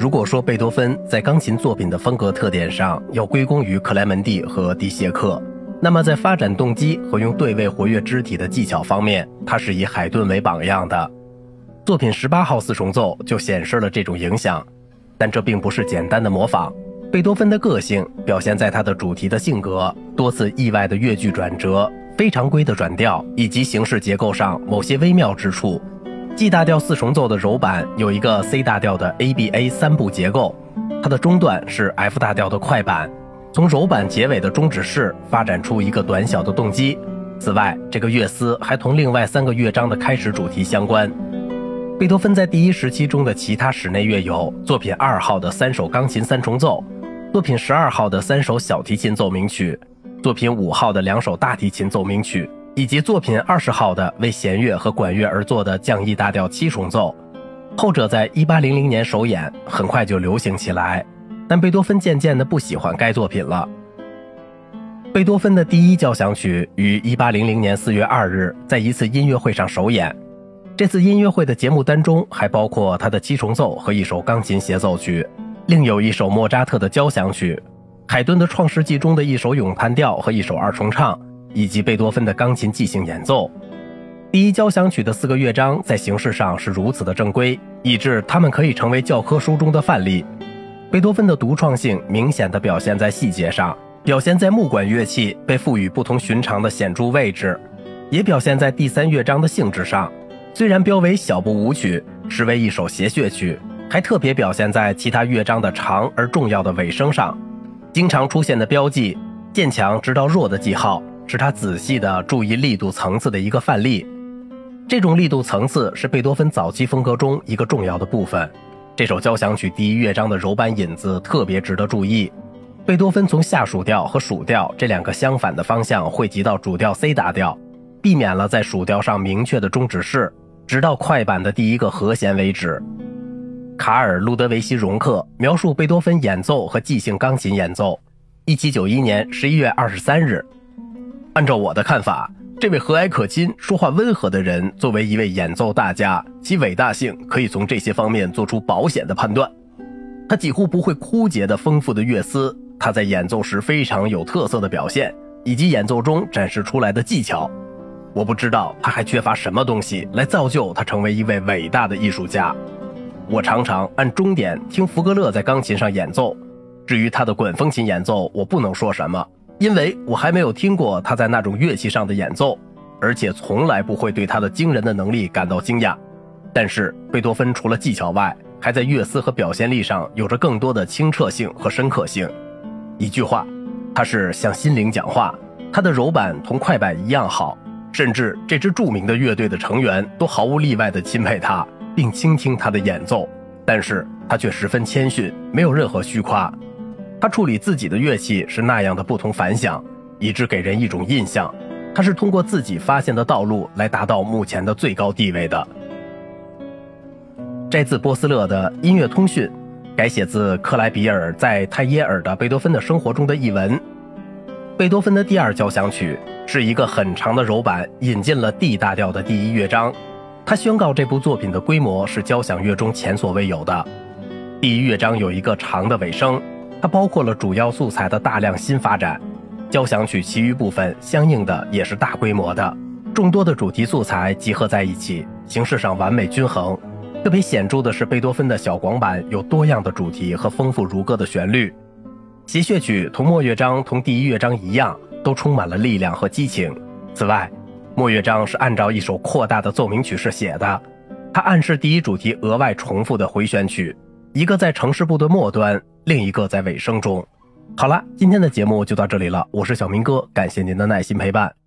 如果说贝多芬在钢琴作品的风格特点上要归功于克莱门蒂和迪谢克，那么在发展动机和用对位活跃肢体的技巧方面，他是以海顿为榜样的。作品十八号四重奏就显示了这种影响，但这并不是简单的模仿。贝多芬的个性表现在他的主题的性格、多次意外的乐句转折、非常规的转调以及形式结构上某些微妙之处。G 大调四重奏的柔板有一个 C 大调的 ABA 三部结构，它的中段是 F 大调的快板，从柔板结尾的终止式发展出一个短小的动机。此外，这个乐思还同另外三个乐章的开始主题相关。贝多芬在第一时期中的其他室内乐有作品二号的三首钢琴三重奏，作品十二号的三首小提琴奏鸣曲，作品五号的两首大提琴奏鸣曲。以及作品二十号的为弦乐和管乐而作的降 E 大调七重奏，后者在一八零零年首演，很快就流行起来。但贝多芬渐渐的不喜欢该作品了。贝多芬的第一交响曲于一八零零年四月二日在一次音乐会上首演，这次音乐会的节目单中还包括他的七重奏和一首钢琴协奏曲，另有一首莫扎特的交响曲，海顿的《创世纪》中的一首咏叹调和一首二重唱。以及贝多芬的钢琴即兴演奏，第一交响曲的四个乐章在形式上是如此的正规，以致它们可以成为教科书中的范例。贝多芬的独创性明显的表现在细节上，表现在木管乐器被赋予不同寻常的显著位置，也表现在第三乐章的性质上。虽然标为小步舞曲，实为一首谐谑曲，还特别表现在其他乐章的长而重要的尾声上，经常出现的标记渐强直到弱的记号。是他仔细的注意力度层次的一个范例，这种力度层次是贝多芬早期风格中一个重要的部分。这首交响曲第一乐章的柔板引子特别值得注意。贝多芬从下属调和属调这两个相反的方向汇集到主调 C 大调，避免了在属调上明确的终止式，直到快板的第一个和弦为止。卡尔·路德维希·容克描述贝多芬演奏和即兴钢琴演奏。一七九一年十一月二十三日。按照我的看法，这位和蔼可亲、说话温和的人，作为一位演奏大家，其伟大性可以从这些方面做出保险的判断。他几乎不会枯竭的丰富的乐思，他在演奏时非常有特色的表现，以及演奏中展示出来的技巧。我不知道他还缺乏什么东西来造就他成为一位伟大的艺术家。我常常按钟点听福格勒在钢琴上演奏，至于他的管风琴演奏，我不能说什么。因为我还没有听过他在那种乐器上的演奏，而且从来不会对他的惊人的能力感到惊讶。但是贝多芬除了技巧外，还在乐思和表现力上有着更多的清澈性和深刻性。一句话，他是向心灵讲话。他的柔板同快板一样好，甚至这支著名的乐队的成员都毫无例外地钦佩他，并倾听他的演奏。但是他却十分谦逊，没有任何虚夸。他处理自己的乐器是那样的不同凡响，以致给人一种印象，他是通过自己发现的道路来达到目前的最高地位的。摘自波斯勒的音乐通讯，改写自克莱比尔在泰耶尔的贝多芬的生活中的译文。贝多芬的第二交响曲是一个很长的柔板，引进了 D 大调的第一乐章。他宣告这部作品的规模是交响乐中前所未有的。第一乐章有一个长的尾声。它包括了主要素材的大量新发展，交响曲其余部分相应的也是大规模的，众多的主题素材集合在一起，形式上完美均衡。特别显著的是贝多芬的小广板有多样的主题和丰富如歌的旋律。协谑曲同末乐章同第一乐章一样，都充满了力量和激情。此外，末乐章是按照一首扩大的奏鸣曲式写的，它暗示第一主题额外重复的回旋曲。一个在城市部的末端，另一个在尾声中。好了，今天的节目就到这里了，我是小明哥，感谢您的耐心陪伴。